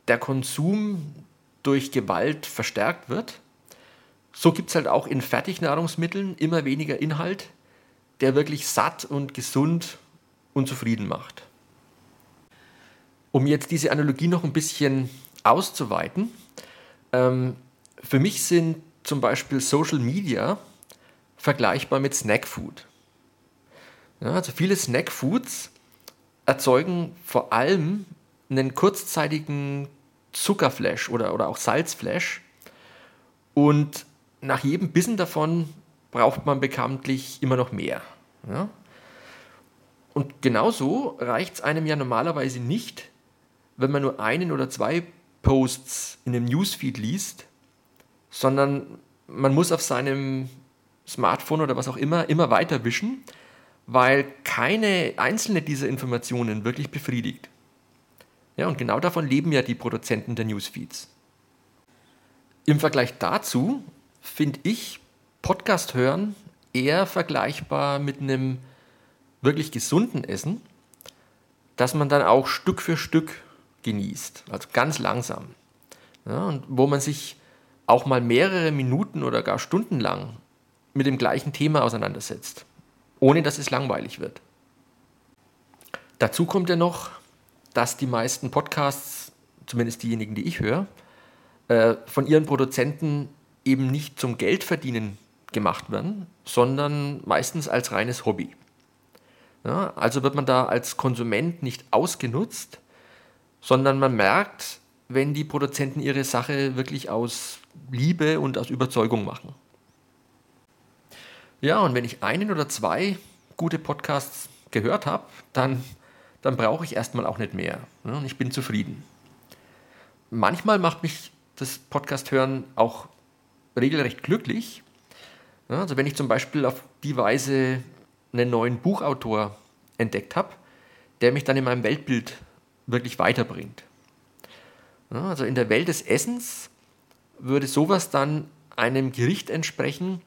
der Konsum durch Gewalt verstärkt wird, so gibt es halt auch in Fertignahrungsmitteln immer weniger Inhalt, der wirklich satt und gesund und zufrieden macht. Um jetzt diese Analogie noch ein bisschen auszuweiten, ähm, für mich sind zum Beispiel Social Media vergleichbar mit Snackfood. Ja, also viele Snackfoods erzeugen vor allem einen kurzzeitigen Zuckerflash oder, oder auch Salzflash und nach jedem Bissen davon braucht man bekanntlich immer noch mehr. Ja? Und genauso reicht es einem ja normalerweise nicht, wenn man nur einen oder zwei Posts in einem Newsfeed liest, sondern man muss auf seinem Smartphone oder was auch immer immer weiter wischen, weil keine einzelne dieser Informationen wirklich befriedigt. Ja, und genau davon leben ja die Produzenten der Newsfeeds. Im Vergleich dazu finde ich Podcast hören eher vergleichbar mit einem wirklich gesunden Essen, das man dann auch Stück für Stück genießt, also ganz langsam. Ja, und wo man sich auch mal mehrere Minuten oder gar Stunden lang mit dem gleichen Thema auseinandersetzt, ohne dass es langweilig wird. Dazu kommt ja noch, dass die meisten Podcasts, zumindest diejenigen, die ich höre, äh, von ihren Produzenten eben nicht zum Geldverdienen gemacht werden, sondern meistens als reines Hobby. Ja, also wird man da als Konsument nicht ausgenutzt, sondern man merkt, wenn die Produzenten ihre Sache wirklich aus Liebe und aus Überzeugung machen. Ja, und wenn ich einen oder zwei gute Podcasts gehört habe, dann, dann brauche ich erstmal auch nicht mehr. Und ich bin zufrieden. Manchmal macht mich das Podcast hören auch regelrecht glücklich. Also wenn ich zum Beispiel auf die Weise einen neuen Buchautor entdeckt habe, der mich dann in meinem Weltbild wirklich weiterbringt. Also in der Welt des Essens würde sowas dann einem Gericht entsprechen,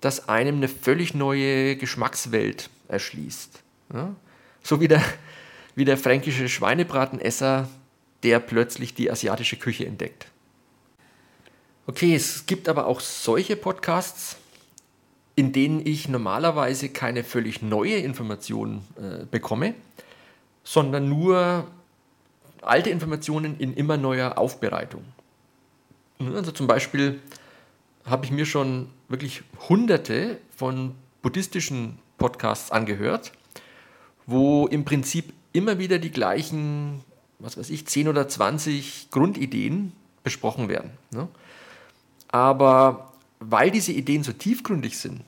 das einem eine völlig neue Geschmackswelt erschließt. Ja? So wie der, wie der fränkische Schweinebratenesser, der plötzlich die asiatische Küche entdeckt. Okay, es gibt aber auch solche Podcasts, in denen ich normalerweise keine völlig neue Informationen äh, bekomme, sondern nur alte Informationen in immer neuer Aufbereitung. Also zum Beispiel habe ich mir schon wirklich hunderte von buddhistischen Podcasts angehört, wo im Prinzip immer wieder die gleichen, was weiß ich, 10 oder 20 Grundideen besprochen werden. Ne? Aber weil diese Ideen so tiefgründig sind,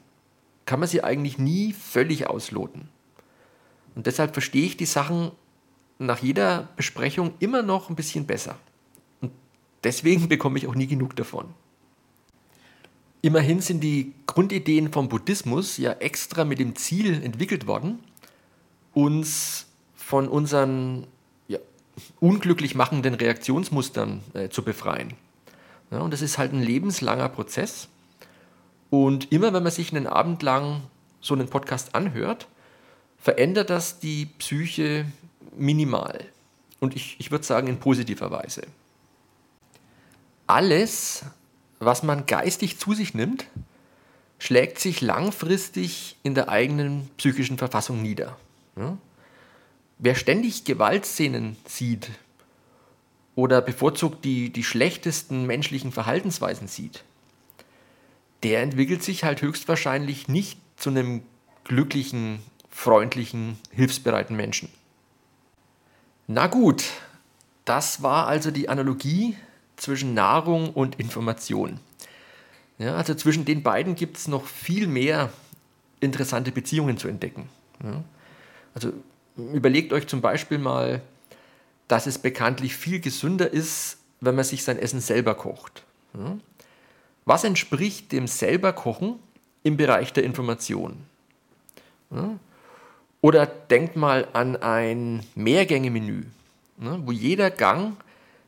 kann man sie eigentlich nie völlig ausloten. Und deshalb verstehe ich die Sachen nach jeder Besprechung immer noch ein bisschen besser. Und deswegen <laughs> bekomme ich auch nie genug davon. Immerhin sind die Grundideen vom Buddhismus ja extra mit dem Ziel entwickelt worden, uns von unseren ja, unglücklich machenden Reaktionsmustern äh, zu befreien. Ja, und das ist halt ein lebenslanger Prozess. Und immer wenn man sich einen Abend lang so einen Podcast anhört, verändert das die Psyche minimal. Und ich, ich würde sagen in positiver Weise. Alles, was man geistig zu sich nimmt, schlägt sich langfristig in der eigenen psychischen Verfassung nieder. Ja? Wer ständig Gewaltszenen sieht oder bevorzugt die, die schlechtesten menschlichen Verhaltensweisen sieht, der entwickelt sich halt höchstwahrscheinlich nicht zu einem glücklichen, freundlichen, hilfsbereiten Menschen. Na gut, das war also die Analogie zwischen Nahrung und Information. Ja, also zwischen den beiden gibt es noch viel mehr interessante Beziehungen zu entdecken. Ja, also überlegt euch zum Beispiel mal, dass es bekanntlich viel gesünder ist, wenn man sich sein Essen selber kocht. Ja, was entspricht dem selber Kochen im Bereich der Information? Oder denkt mal an ein Mehrgänge-Menü, wo jeder Gang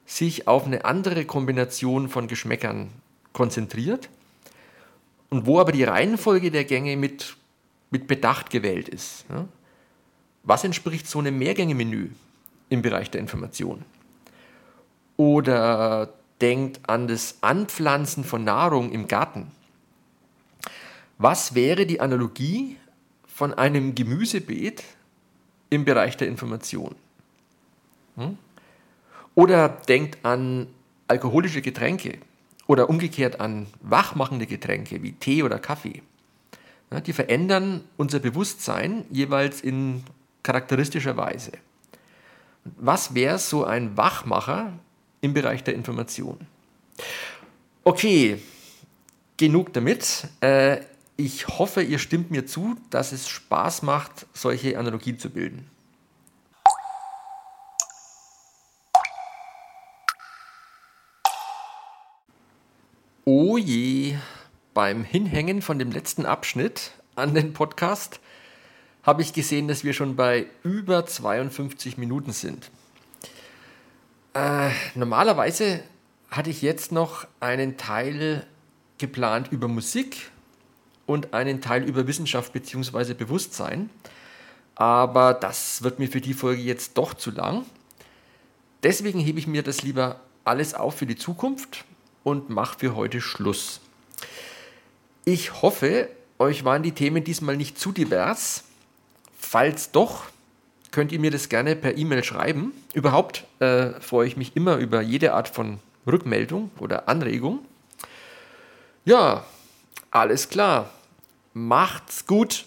sich auf eine andere Kombination von Geschmäckern konzentriert und wo aber die Reihenfolge der Gänge mit, mit Bedacht gewählt ist. Was entspricht so einem Mehrgänge-Menü im Bereich der Information? Oder denkt an das Anpflanzen von Nahrung im Garten. Was wäre die Analogie von einem Gemüsebeet im Bereich der Information? Hm? Oder denkt an alkoholische Getränke oder umgekehrt an wachmachende Getränke wie Tee oder Kaffee. Ja, die verändern unser Bewusstsein jeweils in charakteristischer Weise. Was wäre so ein Wachmacher im Bereich der Information? Okay, genug damit. Äh, ich hoffe, ihr stimmt mir zu, dass es Spaß macht, solche Analogien zu bilden. Oh je, beim Hinhängen von dem letzten Abschnitt an den Podcast habe ich gesehen, dass wir schon bei über 52 Minuten sind. Äh, normalerweise hatte ich jetzt noch einen Teil geplant über Musik und einen Teil über Wissenschaft bzw. Bewusstsein. Aber das wird mir für die Folge jetzt doch zu lang. Deswegen hebe ich mir das lieber alles auf für die Zukunft und mache für heute Schluss. Ich hoffe, euch waren die Themen diesmal nicht zu divers. Falls doch, könnt ihr mir das gerne per E-Mail schreiben. Überhaupt äh, freue ich mich immer über jede Art von Rückmeldung oder Anregung. Ja, alles klar. Macht's gut.